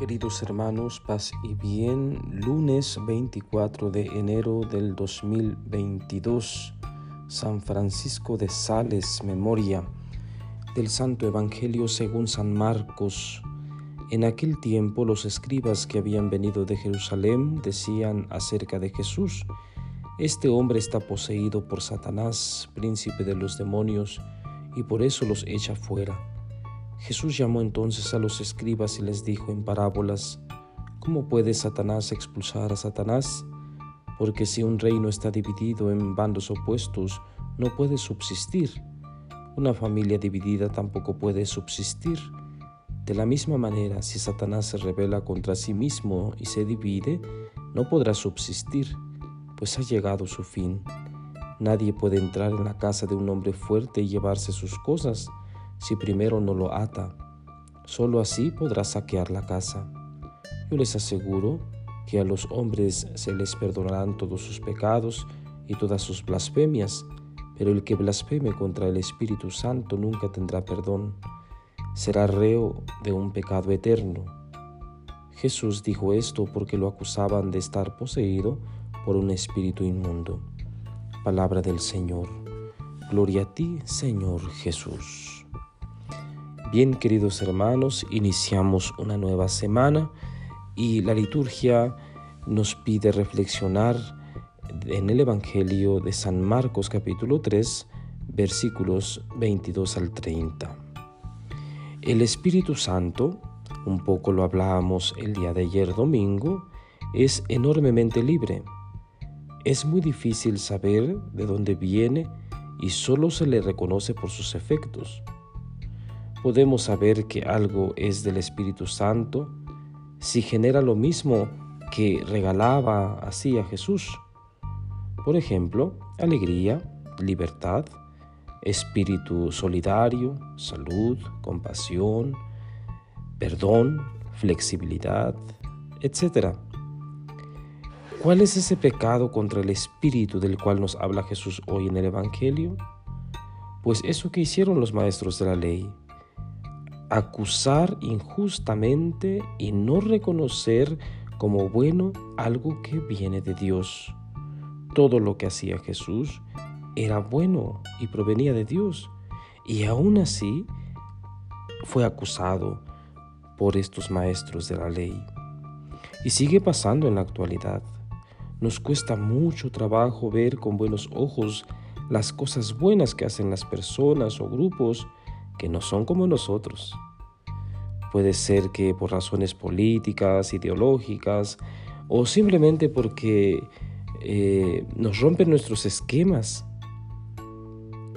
Queridos hermanos, paz y bien, lunes 24 de enero del 2022, San Francisco de Sales, memoria del Santo Evangelio según San Marcos. En aquel tiempo los escribas que habían venido de Jerusalén decían acerca de Jesús, Este hombre está poseído por Satanás, príncipe de los demonios, y por eso los echa fuera. Jesús llamó entonces a los escribas y les dijo en parábolas, ¿cómo puede Satanás expulsar a Satanás? Porque si un reino está dividido en bandos opuestos, no puede subsistir. Una familia dividida tampoco puede subsistir. De la misma manera, si Satanás se revela contra sí mismo y se divide, no podrá subsistir, pues ha llegado su fin. Nadie puede entrar en la casa de un hombre fuerte y llevarse sus cosas si primero no lo ata. Solo así podrá saquear la casa. Yo les aseguro que a los hombres se les perdonarán todos sus pecados y todas sus blasfemias, pero el que blasfeme contra el Espíritu Santo nunca tendrá perdón. Será reo de un pecado eterno. Jesús dijo esto porque lo acusaban de estar poseído por un espíritu inmundo. Palabra del Señor. Gloria a ti, Señor Jesús. Bien, queridos hermanos, iniciamos una nueva semana y la liturgia nos pide reflexionar en el Evangelio de San Marcos capítulo 3, versículos 22 al 30. El Espíritu Santo, un poco lo hablábamos el día de ayer domingo, es enormemente libre. Es muy difícil saber de dónde viene y solo se le reconoce por sus efectos podemos saber que algo es del Espíritu Santo si genera lo mismo que regalaba así a Jesús. Por ejemplo, alegría, libertad, espíritu solidario, salud, compasión, perdón, flexibilidad, etc. ¿Cuál es ese pecado contra el espíritu del cual nos habla Jesús hoy en el Evangelio? Pues eso que hicieron los maestros de la ley, acusar injustamente y no reconocer como bueno algo que viene de Dios. Todo lo que hacía Jesús era bueno y provenía de Dios. Y aún así fue acusado por estos maestros de la ley. Y sigue pasando en la actualidad. Nos cuesta mucho trabajo ver con buenos ojos las cosas buenas que hacen las personas o grupos que no son como nosotros. Puede ser que por razones políticas, ideológicas o simplemente porque eh, nos rompen nuestros esquemas.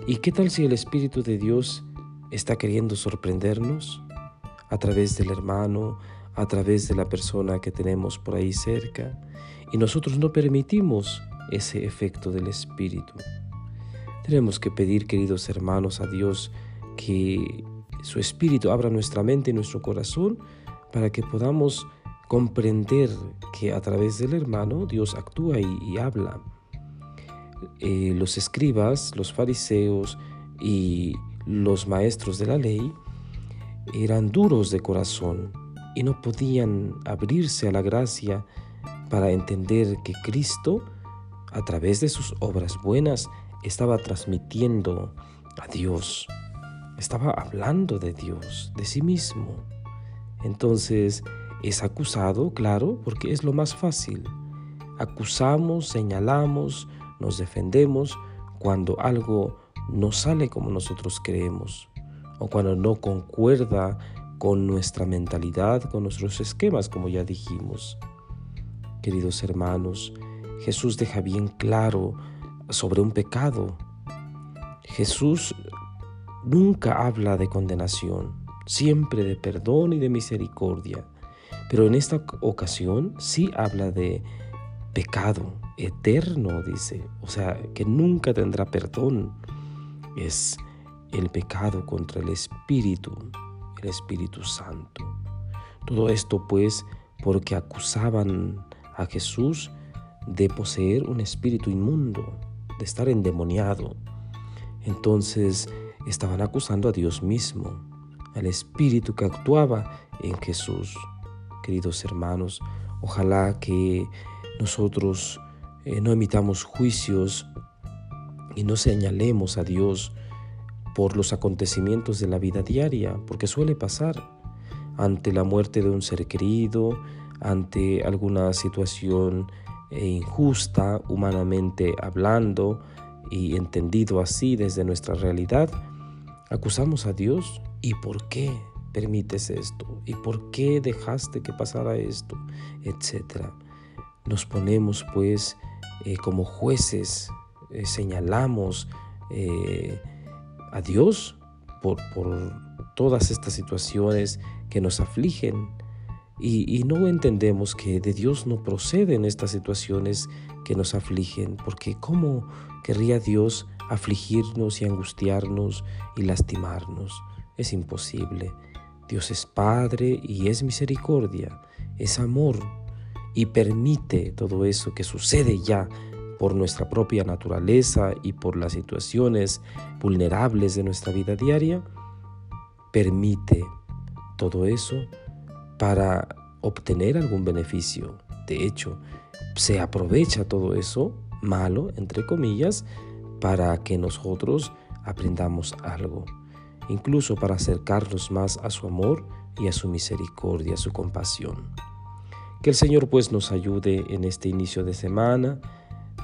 ¿Y qué tal si el Espíritu de Dios está queriendo sorprendernos a través del hermano, a través de la persona que tenemos por ahí cerca y nosotros no permitimos ese efecto del Espíritu? Tenemos que pedir, queridos hermanos, a Dios que su Espíritu abra nuestra mente y nuestro corazón para que podamos comprender que a través del hermano Dios actúa y, habla. Eh, los escribas, los fariseos y los maestros de la ley eran duros de corazón y no podían abrirse a la gracia para entender que Cristo, a través de sus obras buenas, estaba transmitiendo a Dios estaba hablando de Dios, de sí mismo. Entonces es acusado, claro, porque es lo más fácil. Acusamos, señalamos, nos defendemos cuando algo no sale como nosotros creemos o cuando no concuerda con nuestra mentalidad, con nuestros esquemas, como ya dijimos. Queridos hermanos, Jesús deja bien claro sobre un pecado. Jesús nunca habla de condenación, siempre de perdón y de misericordia. Pero en esta ocasión sí habla de pecado eterno, dice, o sea, que nunca tendrá perdón. Es el pecado contra el Espíritu, el Espíritu Santo. Todo esto pues porque acusaban a Jesús de poseer un espíritu inmundo, de estar endemoniado. Entonces estaban acusando a Dios mismo, al Espíritu que actuaba en Jesús. queridos hermanos. Ojalá que nosotros eh, no emitamos juicios y no señalemos a Dios por los acontecimientos de la vida diaria, porque suele pasar ante la muerte de un ser querido, ante alguna situación eh, injusta, humanamente hablando y entendido así desde nuestra realidad, acusamos a Dios. ¿Y por qué permites esto? ¿Y por qué dejaste que pasara esto? Etcétera. Nos ponemos pues eh, como jueces, eh, señalamos a Dios por, por todas estas situaciones que nos afligen y, no entendemos que de Dios no proceden estas situaciones que nos afligen, porque ¿cómo querría Dios afligirnos y angustiarnos y lastimarnos? Es imposible. Dios es Padre y es misericordia, es amor y permite todo eso que sucede ya por nuestra propia naturaleza y por las situaciones vulnerables de nuestra vida diaria, permite todo eso para obtener algún beneficio. De hecho, se aprovecha todo eso, malo, entre comillas, para que nosotros aprendamos algo, incluso para acercarnos más a su amor y a su misericordia, a su compasión. Que el Señor pues nos ayude en este inicio de semana,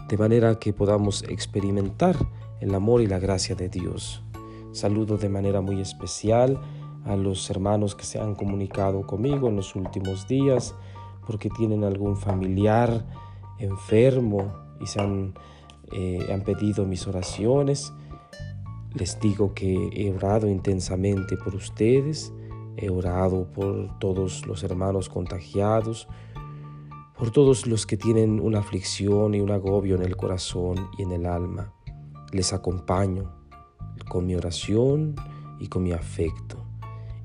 de manera que podamos experimentar el amor y la gracia de Dios. Saludo de manera muy especial a los hermanos que se han comunicado conmigo en los últimos días porque tienen algún familiar enfermo y se han, eh, han pedido mis oraciones. Les digo que he orado intensamente por ustedes, he orado por todos los hermanos contagiados, por todos los que tienen una aflicción y un agobio en el corazón y en el alma. Les acompaño con mi oración y con mi afecto